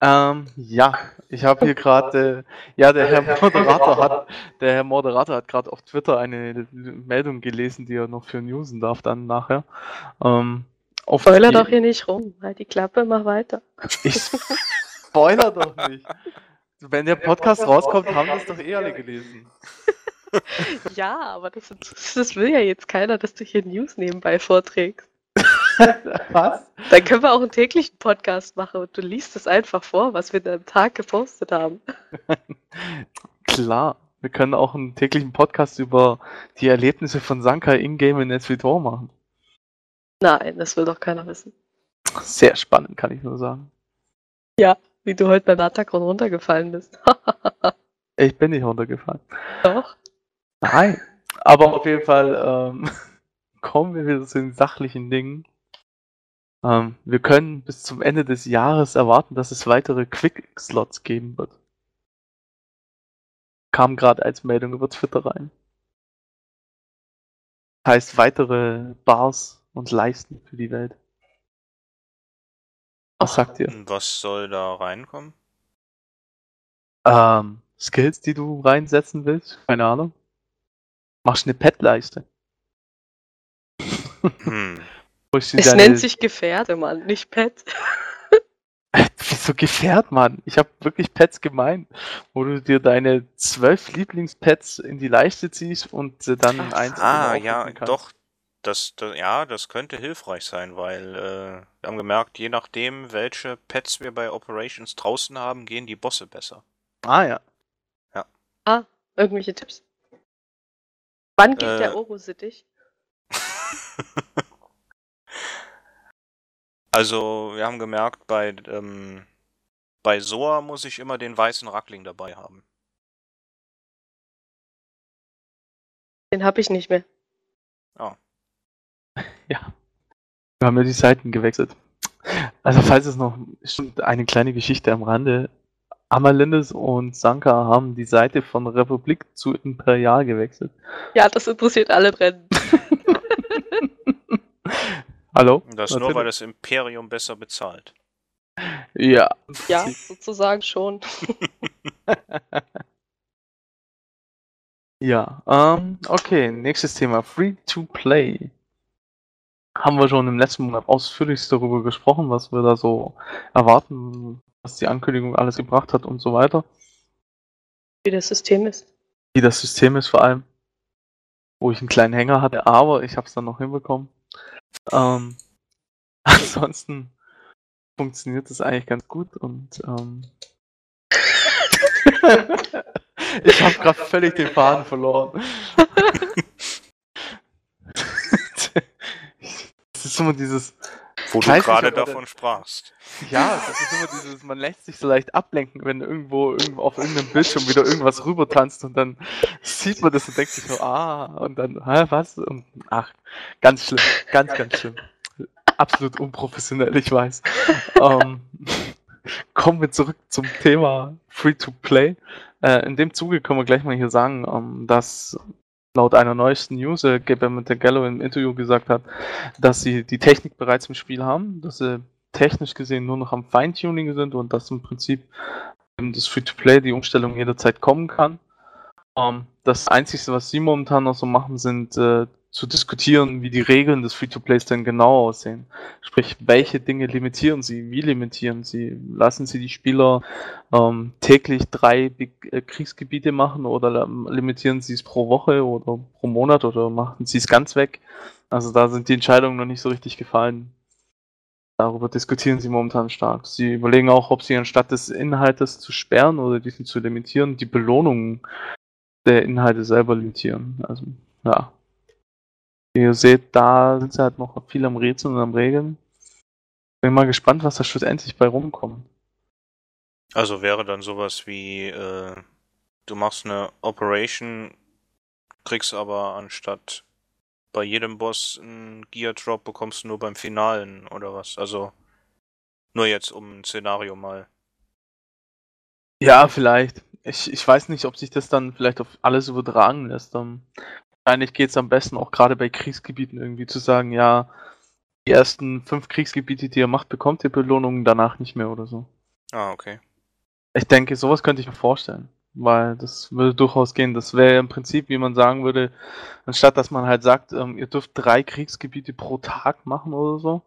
Speaker 2: Ähm, ja, ich habe hier gerade, äh, ja, der Herr Moderator hat, der Herr Moderator hat gerade auf Twitter eine Meldung gelesen, die er noch für newsen darf dann nachher. Ähm, auf
Speaker 3: Spoiler
Speaker 2: die-
Speaker 3: doch hier nicht rum. Halt die Klappe, mach weiter.
Speaker 2: Ich spoiler doch nicht. Wenn der Podcast rauskommt, haben das doch eh alle gelesen.
Speaker 3: Ja, aber das, das will ja jetzt keiner, dass du hier News nebenbei vorträgst.
Speaker 2: Was?
Speaker 3: Dann können wir auch einen täglichen Podcast machen und du liest es einfach vor, was wir am Tag gepostet haben.
Speaker 2: Klar, wir können auch einen täglichen Podcast über die Erlebnisse von Sanka in-game in SW2 machen.
Speaker 3: Nein, das will doch keiner wissen.
Speaker 2: Sehr spannend, kann ich nur sagen.
Speaker 3: Wie du heute beim Attacon runtergefallen bist.
Speaker 2: Ich bin nicht runtergefallen.
Speaker 3: doch.
Speaker 2: Nein. Aber auf jeden Fall ähm, kommen wir wieder zu den sachlichen Dingen. Ähm, wir können bis zum Ende des Jahres erwarten, dass es weitere Quick-Slots geben wird. Kam gerade als Meldung über Twitter rein. Heißt weitere Bars und Leisten für die Welt. Was sagt ihr?
Speaker 4: Was soll da reinkommen?
Speaker 2: Ähm, Skills, die du reinsetzen willst? Keine Ahnung. Machst eine Pet-Leiste.
Speaker 4: Hm.
Speaker 3: Es
Speaker 2: deine-
Speaker 3: nennt sich Gefährde, Mann, nicht Pet.
Speaker 2: Wieso Gefährt, Mann? Ich habe wirklich Pets gemeint, wo du dir deine zwölf Lieblingspets in die Leiste ziehst und dann eins
Speaker 4: Ah, ja,
Speaker 2: kannst.
Speaker 4: doch. Das, das, ja, das könnte hilfreich sein, weil äh, wir haben gemerkt, je nachdem, welche Pets wir bei Operations draußen haben, gehen die Bosse besser.
Speaker 2: Ah ja.
Speaker 3: Ah, irgendwelche Tipps? Wann geht
Speaker 4: Äh.
Speaker 3: der Oro-Sittich?
Speaker 4: Also, wir haben gemerkt, bei, ähm, bei Soa muss ich immer den weißen Rackling dabei haben.
Speaker 3: Den habe ich nicht mehr.
Speaker 2: Ja. Wir haben ja die Seiten gewechselt. Also falls es noch stimmt, eine kleine Geschichte am Rande. Amalindis und Sanka haben die Seite von Republik zu Imperial gewechselt.
Speaker 3: Ja, das interessiert alle brennend.
Speaker 2: Hallo?
Speaker 4: Das nur,
Speaker 2: Natürlich.
Speaker 4: weil das Imperium besser bezahlt.
Speaker 2: Ja.
Speaker 3: Ja, sozusagen schon.
Speaker 2: Ja, ähm, okay, nächstes Thema. Free to Play. Haben wir schon im letzten Monat ausführlichst darüber gesprochen, was wir da so erwarten, was die Ankündigung alles gebracht hat und so weiter.
Speaker 3: Wie das System ist.
Speaker 2: Wie das System ist vor allem. Wo ich einen kleinen Hänger hatte, aber ich habe es dann noch hinbekommen. Ähm, ansonsten funktioniert das eigentlich ganz gut und ähm, ich habe gerade völlig den Faden verloren. das ist immer dieses
Speaker 4: Wo du gerade
Speaker 2: er
Speaker 4: davon sprachst.
Speaker 2: Ja, das ist immer dieses, man lässt sich so leicht ablenken, wenn irgendwo, irgendwo auf irgendeinem Bildschirm wieder irgendwas rüber tanzt und dann sieht man das und denkt sich so, ah, und dann, hä, was? Und, ach, ganz schlimm, ganz, ganz schlimm. Absolut unprofessionell, ich weiß. ähm, kommen wir zurück zum Thema Free-to-Play. Äh, in dem Zuge können wir gleich mal hier sagen, ähm, dass laut einer neuesten News, äh, Gabriel Gallo im Interview gesagt hat, dass sie die Technik bereits im Spiel haben, dass sie technisch gesehen nur noch am Feintuning sind und dass im Prinzip ähm, das Free-to-Play, die Umstellung jederzeit kommen kann. Ähm, das Einzige, was sie momentan noch so machen, sind äh, zu diskutieren, wie die Regeln des Free-to-Plays denn genau aussehen. Sprich, welche Dinge limitieren sie, wie limitieren sie? Lassen sie die Spieler ähm, täglich drei äh, Kriegsgebiete machen oder limitieren sie es pro Woche oder pro Monat oder machen sie es ganz weg? Also da sind die Entscheidungen noch nicht so richtig gefallen. Darüber diskutieren sie momentan stark. Sie überlegen auch, ob sie anstatt des Inhaltes zu sperren oder diesen zu limitieren, die Belohnungen der Inhalte selber limitieren. Also, ja. Wie ihr seht, da sind sie halt noch viel am Rätseln und am Regeln. Bin mal gespannt, was da schlussendlich bei rumkommt.
Speaker 4: Also wäre dann sowas wie, äh, du machst eine Operation, kriegst aber anstatt bei jedem Boss einen Gear Drop, bekommst du nur beim Finalen oder was? Also nur jetzt um ein Szenario mal.
Speaker 2: Ja, vielleicht. Ich, ich weiß nicht, ob sich das dann vielleicht auf alles übertragen lässt. Um, wahrscheinlich geht es am besten auch gerade bei Kriegsgebieten irgendwie zu sagen, ja, die ersten fünf Kriegsgebiete, die ihr macht, bekommt ihr Belohnungen, danach nicht mehr oder so.
Speaker 4: Ah, okay.
Speaker 2: Ich denke, sowas könnte ich mir vorstellen. Weil das würde durchaus gehen. Das wäre im Prinzip, wie man sagen würde, anstatt dass man halt sagt, ähm, ihr dürft drei Kriegsgebiete pro Tag machen oder so,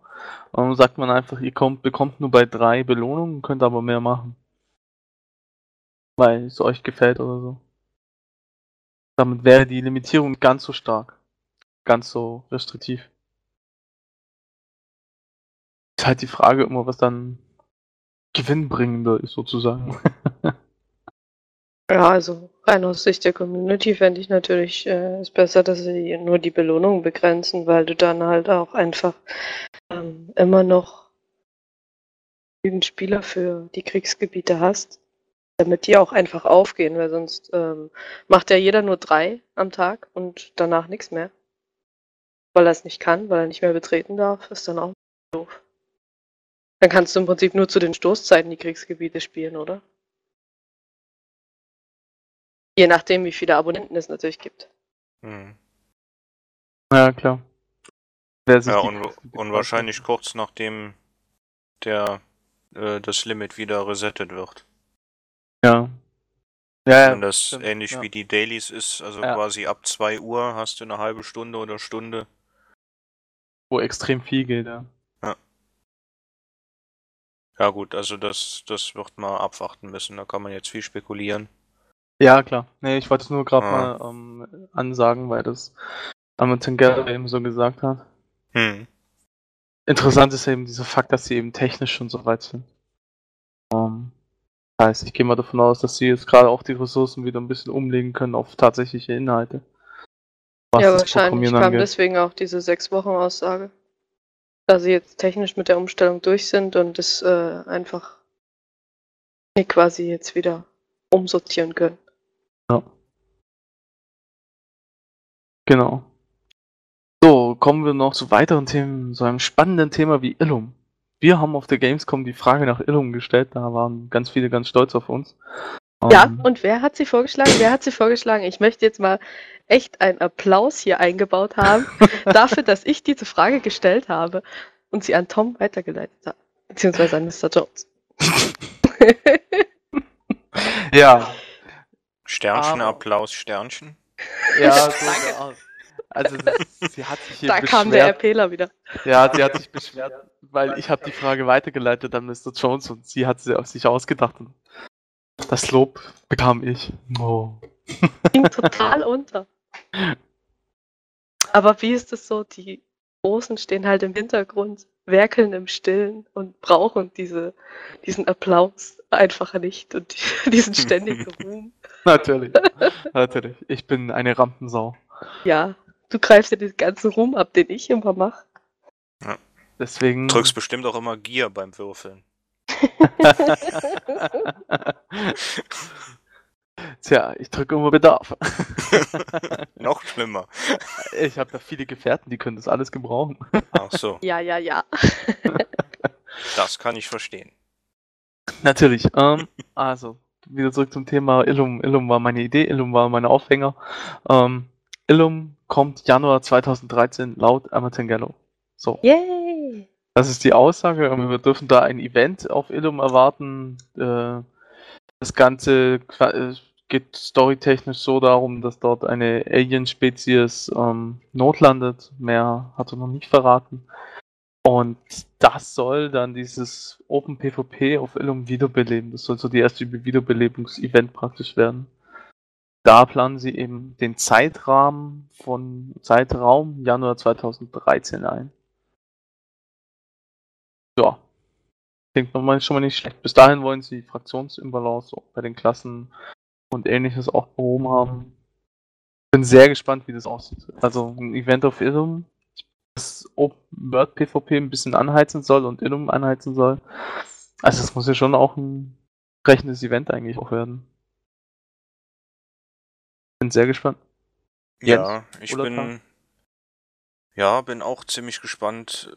Speaker 2: ähm, sagt man einfach, ihr kommt, bekommt nur bei drei Belohnungen, könnt aber mehr machen. Weil es euch gefällt oder so. Damit wäre die Limitierung ganz so stark. Ganz so restriktiv. Ist halt die Frage immer, was dann gewinnbringender ist sozusagen.
Speaker 3: Ja, also rein aus Sicht der Community fände ich natürlich äh, es besser, dass sie nur die Belohnung begrenzen, weil du dann halt auch einfach ähm, immer noch genügend Spieler für die Kriegsgebiete hast, damit die auch einfach aufgehen, weil sonst ähm, macht ja jeder nur drei am Tag und danach nichts mehr. Weil er es nicht kann, weil er nicht mehr betreten darf, ist dann auch doof. Dann kannst du im Prinzip nur zu den Stoßzeiten die Kriegsgebiete spielen, oder? Je nachdem, wie viele Abonnenten es natürlich gibt.
Speaker 4: Hm.
Speaker 2: Ja, klar. Wer sich
Speaker 4: Ja,
Speaker 2: Kriegsgebiete
Speaker 4: und wahrscheinlich kurz nachdem der äh, das Limit wieder resettet wird.
Speaker 2: Ja. Ja, ja.
Speaker 4: Wenn das
Speaker 2: stimmt,
Speaker 4: ähnlich
Speaker 2: ja.
Speaker 4: wie die Dailies ist, also
Speaker 2: Ja.
Speaker 4: quasi ab 2 Uhr hast du eine halbe Stunde oder Stunde.
Speaker 2: Wo extrem viel geht, ja.
Speaker 4: Ja gut, also das, das wird man abwarten müssen. Da kann man jetzt viel spekulieren.
Speaker 2: Ja, klar. Nee, ich wollte es nur gerade
Speaker 4: Ah.
Speaker 2: mal ähm, ansagen, weil das Amundsen Geller eben so gesagt hat.
Speaker 4: Hm.
Speaker 2: Interessant ist eben dieser Fakt, dass sie eben technisch schon so weit sind. Heißt, ich gehe mal davon aus, dass sie jetzt gerade auch die Ressourcen wieder ein bisschen umlegen können auf tatsächliche Inhalte.
Speaker 3: Ja, wahrscheinlich kam
Speaker 2: angeht.
Speaker 3: deswegen auch diese sechs Wochen Aussage. Da sie jetzt technisch mit der Umstellung durch sind und es äh, einfach quasi jetzt wieder umsortieren können.
Speaker 2: Ja. Genau. So, kommen wir noch zu weiteren Themen, so einem spannenden Thema wie Illum. Wir haben auf der Gamescom die Frage nach Illum gestellt, da waren ganz viele ganz stolz auf uns.
Speaker 3: Ja,
Speaker 2: Ähm,
Speaker 3: und wer hat sie vorgeschlagen? Wer hat sie vorgeschlagen? Ich möchte jetzt mal echt einen Applaus hier eingebaut haben, dafür, dass ich diese Frage gestellt habe und sie an Tom weitergeleitet habe. Beziehungsweise an Mr. Jones.
Speaker 2: ja,
Speaker 4: Sternchen,
Speaker 2: Aber-
Speaker 4: Applaus, Sternchen.
Speaker 2: ja, so
Speaker 3: Danke.
Speaker 2: Also sie hat sich hier
Speaker 3: da
Speaker 2: beschwert.
Speaker 3: kam der RPler wieder.
Speaker 2: Ja, sie hat sich beschwert, weil ich habe die Frage weitergeleitet an Mr. Jones und sie hat sie auf sich ausgedacht. Und das Lob bekam ich. Oh.
Speaker 3: Ging total unter. Aber wie ist es so? Die Großen stehen halt im Hintergrund, werkeln im Stillen und brauchen diese, diesen Applaus einfach nicht und diesen ständigen Ruhm.
Speaker 2: Natürlich, natürlich. Ich bin eine Rampensau.
Speaker 3: Ja, du greifst dir den ganzen Ruhm ab, den ich immer mache.
Speaker 2: Deswegen.
Speaker 4: Du drückst bestimmt auch immer Gier beim Würfeln.
Speaker 2: Tja, ich drücke immer Bedarf.
Speaker 4: Noch schlimmer.
Speaker 2: Ich habe da viele Gefährten, die können das alles gebrauchen.
Speaker 4: Ach so,
Speaker 3: ja, ja, ja.
Speaker 4: das kann ich verstehen.
Speaker 2: Natürlich. Ähm, also, wieder zurück zum Thema Illum. Illum war meine Idee, Illum war meine Aufhänger. Ähm, Illum kommt Januar 2013 laut Amatengello. So.
Speaker 3: Yay!
Speaker 2: Das ist die Aussage. Wir dürfen da ein Event auf Illum erwarten. Äh, Das Ganze äh, geht storytechnisch so darum, dass dort eine Alien-Spezies ähm, notlandet. Mehr hat er noch nicht verraten. Und das soll dann dieses Open PvP auf Illum wiederbeleben. Das soll so die erste Wiederbelebungs-Event praktisch werden. Da planen sie eben den Zeitrahmen von Zeitraum Januar 2013 ein. Ja. Klingt nochmal schon mal nicht schlecht. Bis dahin wollen sie Fraktionsimbalance bei den Klassen und ähnliches auch behoben haben. Bin sehr gespannt, wie das aussieht. Also ein Event auf Illum, das World PvP ein bisschen anheizen soll und Illum anheizen soll. Also das muss ja schon auch ein entsprechendes Event eigentlich auch werden. Bin sehr gespannt. Jens,
Speaker 4: Ja, ich
Speaker 2: oder
Speaker 4: bin.
Speaker 2: Karl?
Speaker 4: Ja, bin auch ziemlich gespannt,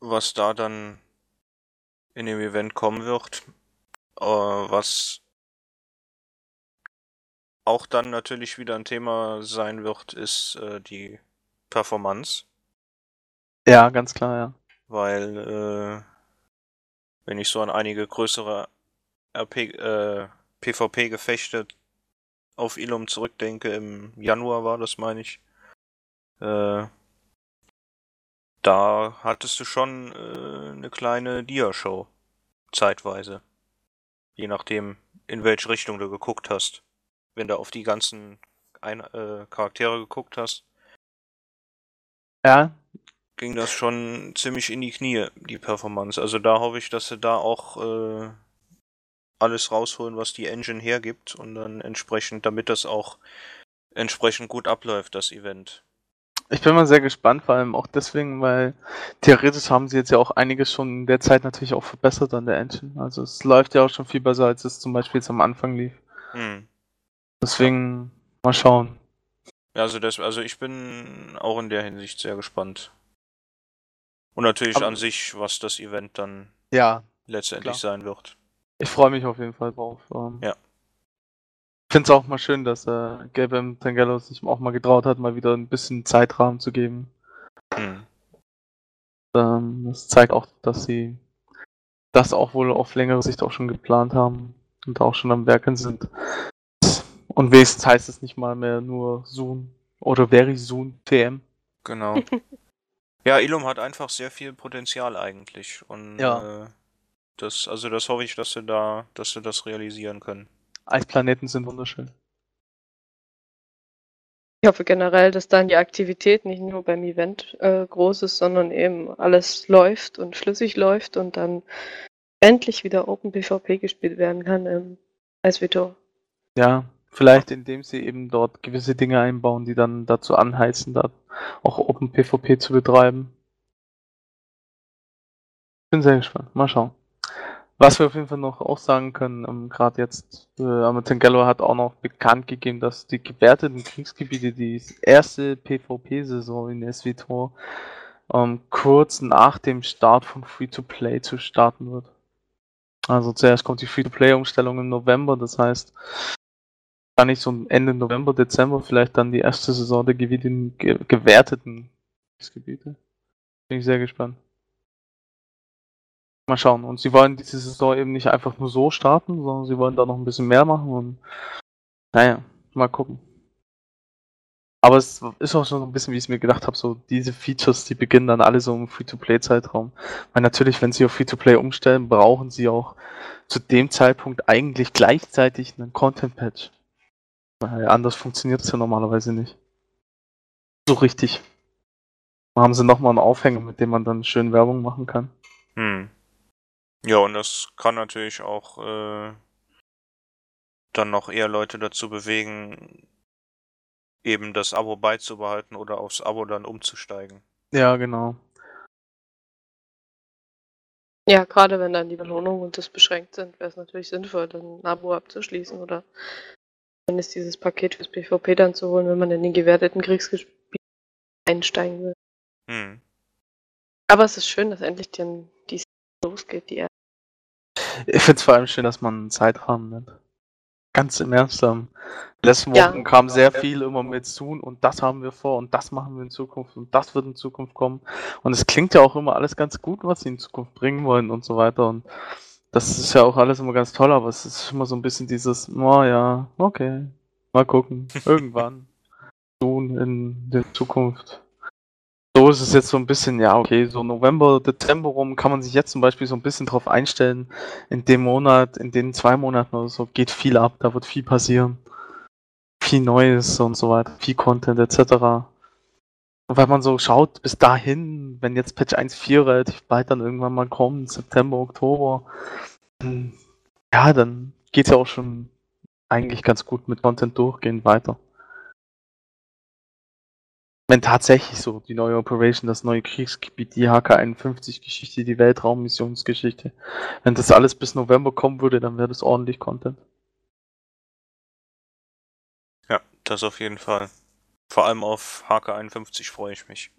Speaker 4: was da dann in dem Event kommen wird. Äh, was auch dann natürlich wieder ein Thema sein wird, ist äh, die Performance.
Speaker 2: Ja, ganz klar, ja.
Speaker 4: weil äh, wenn ich so an einige größere RP, äh, PvP-Gefechte auf Ilum zurückdenke, im Januar war das, meine ich, äh, da hattest du schon äh, eine kleine Dia-Show, zeitweise. Je nachdem, in welche Richtung du geguckt hast. Wenn du auf die ganzen Ein äh, Charaktere geguckt hast,
Speaker 2: Ja,
Speaker 4: ging das schon ziemlich in die Knie, die Performance. Also da hoffe ich, dass sie da auch äh, alles rausholen, was die Engine hergibt und dann entsprechend, damit das auch entsprechend gut abläuft, das Event.
Speaker 2: Ich bin mal sehr gespannt, vor allem auch deswegen, weil theoretisch haben sie jetzt ja auch einiges schon in der Zeit natürlich auch verbessert an der Engine. Also es läuft ja auch schon viel besser, als es zum Beispiel jetzt am Anfang lief.
Speaker 4: Hm.
Speaker 2: Deswegen mal schauen.
Speaker 4: Ja, also, das, also ich bin auch in der Hinsicht sehr gespannt. Und natürlich
Speaker 2: Aber-
Speaker 4: an sich, was das Event dann
Speaker 2: Ja,
Speaker 4: letztendlich
Speaker 2: Klar.
Speaker 4: sein wird.
Speaker 2: Ich freue mich auf jeden Fall drauf. Ähm,
Speaker 4: Ja.
Speaker 2: Ich finde es auch mal schön, dass äh, Gaben Tangello sich auch mal getraut hat, mal wieder ein bisschen Zeitrahmen zu geben.
Speaker 4: Hm.
Speaker 2: Ähm, das zeigt auch, dass sie das auch wohl auf längere Sicht auch schon geplant haben und auch schon am Werken sind. Und wenigstens heißt es nicht mal mehr nur Soon oder Very Soon TM.
Speaker 4: Genau. ja, Ilum hat einfach sehr viel Potenzial eigentlich. Und
Speaker 2: Ja.
Speaker 4: äh, das, also das hoffe ich, dass sie da, dass sie das realisieren können.
Speaker 2: Eisplaneten sind wunderschön.
Speaker 3: Ich hoffe generell, dass dann die Aktivität nicht nur beim Event äh, groß ist, sondern eben alles läuft und flüssig läuft und dann endlich wieder Open PvP gespielt werden kann im Eisvitor.
Speaker 2: Ja, vielleicht indem sie eben dort gewisse Dinge einbauen, die dann dazu anheizen, da auch Open PvP zu betreiben. Bin sehr gespannt. Mal schauen. Was wir auf jeden Fall noch auch sagen können, ähm, gerade jetzt, äh, Amatengello hat auch noch bekannt gegeben, dass die gewerteten Kriegsgebiete die erste PvP-Saison in SWTOR ähm, kurz nach dem Start von Free-to-Play zu starten wird. Also zuerst kommt die Free-to-Play-Umstellung im November, das heißt, kann ich so Ende November, Dezember vielleicht dann die erste Saison der gewerteten Kriegsgebiete. Bin ich sehr gespannt. Mal schauen. Und sie wollen diese Saison eben nicht einfach nur so starten, sondern sie wollen da noch ein bisschen mehr machen und naja, mal gucken. Aber es ist auch schon so ein bisschen, wie ich es mir gedacht habe, so diese Features, die beginnen dann alle so im Free-to-Play-Zeitraum. Weil natürlich, wenn sie auf Free-to-Play umstellen, brauchen sie auch zu dem Zeitpunkt eigentlich gleichzeitig einen Content-Patch. Weil anders funktioniert es ja normalerweise nicht. So richtig. Dann haben sie nochmal einen Aufhänger, mit dem man dann schön Werbung machen kann.
Speaker 4: Hm. Ja, und das kann natürlich auch äh, dann noch eher Leute dazu bewegen, eben das Abo beizubehalten oder aufs Abo dann umzusteigen.
Speaker 2: Ja, genau.
Speaker 3: Ja, gerade wenn dann die Belohnungen und das beschränkt sind, wäre es natürlich sinnvoll, dann ein Abo abzuschließen oder dann ist dieses Paket fürs PvP dann zu holen, wenn man in den gewerteten Kriegsgebiet einsteigen will.
Speaker 4: Hm.
Speaker 3: Aber es ist schön, dass endlich dann die losgeht, die erste.
Speaker 2: Ich finde es vor allem schön, dass man einen Zeitrahmen nennt. Ganz im Ernst. Am letzten
Speaker 3: Ja.
Speaker 2: Wochen kam sehr viel immer mit tun und das haben wir vor und das machen wir in Zukunft und das wird in Zukunft kommen. Und es klingt ja auch immer alles ganz gut, was sie in Zukunft bringen wollen und so weiter. Und das ist ja auch alles immer ganz toll, aber es ist immer so ein bisschen dieses, oh ja, okay, mal gucken, irgendwann tun in der Zukunft. So ist es jetzt so ein bisschen, ja, okay, so November, Dezember rum kann man sich jetzt zum Beispiel so ein bisschen drauf einstellen. In dem Monat, in den zwei Monaten oder so geht viel ab, da wird viel passieren. Viel Neues und so weiter, viel Content etc. Und wenn man so schaut, bis dahin, wenn jetzt Patch 1.4 relativ bald dann irgendwann mal kommt, September, Oktober, dann, ja, dann geht's ja auch schon eigentlich ganz gut mit Content durchgehend weiter wenn tatsächlich so die neue Operation, das neue Kriegsgebiet, die HK-51-Geschichte, die Weltraummissionsgeschichte, wenn das alles bis November kommen würde, dann wäre das ordentlich Content.
Speaker 4: Ja, das auf jeden Fall. Vor allem auf HK51 freue ich mich.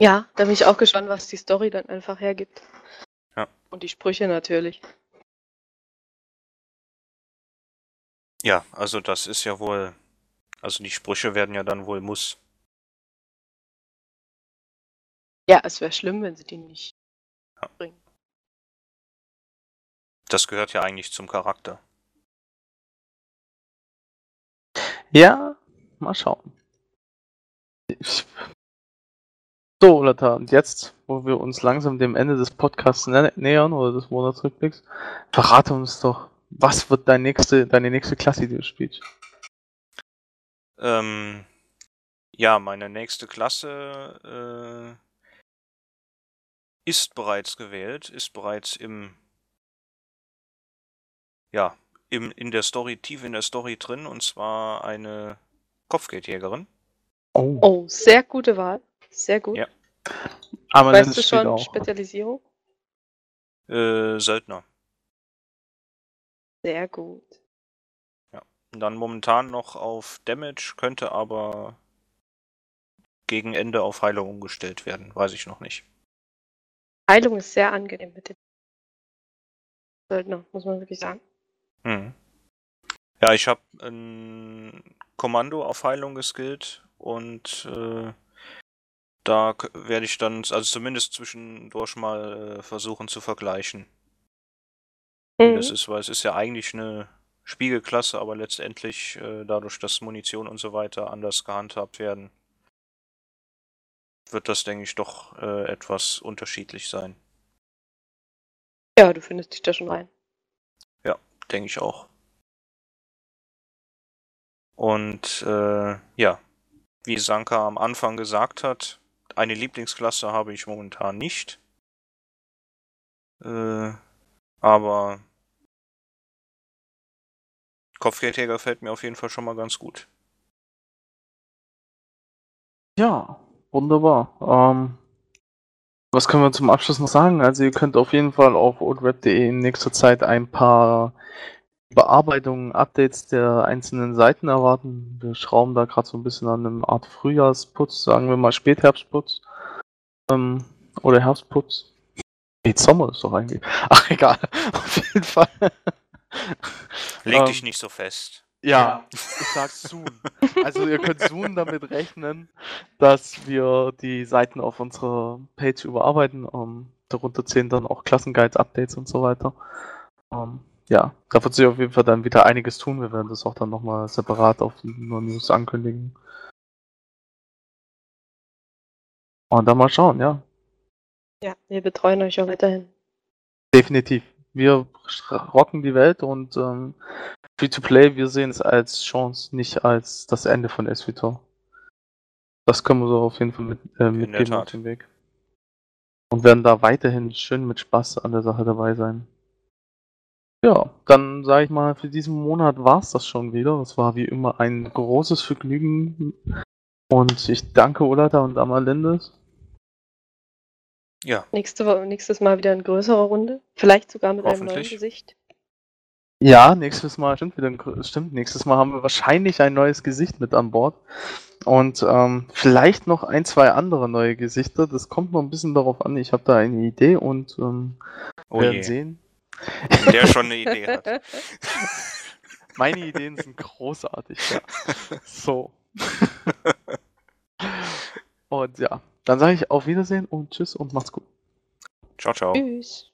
Speaker 3: Ja, da bin ich auch gespannt, was die Story dann einfach hergibt.
Speaker 4: Ja.
Speaker 3: Und die Sprüche natürlich.
Speaker 4: Ja, also das ist ja wohl. Also die Sprüche werden ja dann wohl Muss.
Speaker 3: Ja, es wäre schlimm, wenn sie die nicht
Speaker 4: Ja.
Speaker 3: bringen.
Speaker 4: Das gehört ja eigentlich zum Charakter.
Speaker 2: Ja, mal schauen. So, Lata, und jetzt, wo wir uns langsam dem Ende des Podcasts nä nähern oder des Monatsrückblicks, verrate uns doch, was wird dein nächste, deine nächste Klasse, die du spielst?
Speaker 4: Ähm, ja, meine nächste Klasse äh, ist bereits gewählt, ist bereits im ja, im, in der Story, tief in der Story drin, und zwar eine Kopfgeldjägerin.
Speaker 2: Oh,
Speaker 3: Oh, sehr gute Wahl. Sehr gut.
Speaker 4: Ja.
Speaker 2: aber
Speaker 3: weißt du schon,
Speaker 2: auch.
Speaker 3: Spezialisierung?
Speaker 4: Äh, Söldner.
Speaker 3: Sehr gut.
Speaker 4: Dann momentan noch auf Damage, könnte aber gegen Ende auf Heilung umgestellt werden, weiß ich noch nicht.
Speaker 3: Heilung ist sehr angenehm mit dem Söldner, muss man wirklich sagen.
Speaker 4: Hm. Ja, ich habe ein Kommando auf Heilung geskillt und äh, da werde ich dann, also zumindest zwischendurch mal äh, versuchen zu vergleichen.
Speaker 3: Mhm.
Speaker 4: das ist, weil es ist ja eigentlich eine Spiegelklasse, aber letztendlich äh, dadurch, dass Munition und so weiter anders gehandhabt werden, wird das, denke ich, doch äh, etwas unterschiedlich sein.
Speaker 3: Ja, du findest dich da schon rein.
Speaker 4: Denke ich auch. Und äh, ja, wie Sanka am Anfang gesagt hat, eine Lieblingsklasse habe ich momentan nicht. Äh, aber Kopfgeldjäger fällt mir auf jeden Fall schon mal ganz gut.
Speaker 2: Ja, wunderbar. Ähm, was können wir zum Abschluss noch sagen? Also ihr könnt auf jeden Fall auf oldweb.de in nächster Zeit ein paar Bearbeitungen, Updates der einzelnen Seiten erwarten. Wir schrauben da gerade so ein bisschen an einem Art Frühjahrsputz, sagen wir mal Spätherbstputz. Ähm, oder Herbstputz. Nee, Sommer ist doch eigentlich. Ach egal, auf jeden Fall.
Speaker 4: Leg
Speaker 2: Ähm,
Speaker 4: dich nicht so fest.
Speaker 2: Ja, ich sag soon. Also ihr könnt soon damit rechnen, dass wir die Seiten auf unserer Page überarbeiten. Ähm, darunter zählen dann auch Klassenguides, Updates und so weiter. Ähm, ja, da wird sich auf jeden Fall dann wieder einiges tun. Wir werden das auch dann nochmal separat auf den No News ankündigen. Und dann mal schauen, ja.
Speaker 3: Ja, wir betreuen euch auch weiterhin.
Speaker 2: Definitiv. Wir rocken die Welt und ähm, Free-to-Play, wir sehen es als Chance, nicht als das Ende von SVTOR. Das können wir so auf jeden Fall mit, äh, mitgeben auf den Weg. Und werden da weiterhin schön mit Spaß an der Sache dabei sein. Ja, dann sage ich mal, für diesen Monat war es das schon wieder. Es war wie immer ein großes Vergnügen. Und ich danke Olata und Amalindes.
Speaker 4: Ja,
Speaker 3: Nächste, nächstes Mal wieder in größerer Runde. Vielleicht sogar mit einem neuen. Gesicht.
Speaker 2: Ja, nächstes Mal stimmt wieder. ein Stimmt, nächstes Mal haben wir wahrscheinlich ein neues Gesicht mit an Bord. Und ähm, vielleicht noch ein, zwei andere neue Gesichter. Das kommt noch ein bisschen darauf an. Ich habe da eine Idee und ähm,
Speaker 4: oh
Speaker 2: werden
Speaker 4: je,
Speaker 2: sehen.
Speaker 4: der schon eine Idee hat.
Speaker 2: Meine Ideen sind großartig, ja. So. und ja, dann sage ich auf Wiedersehen und tschüss und macht's gut.
Speaker 4: Ciao, ciao.
Speaker 3: Tschüss.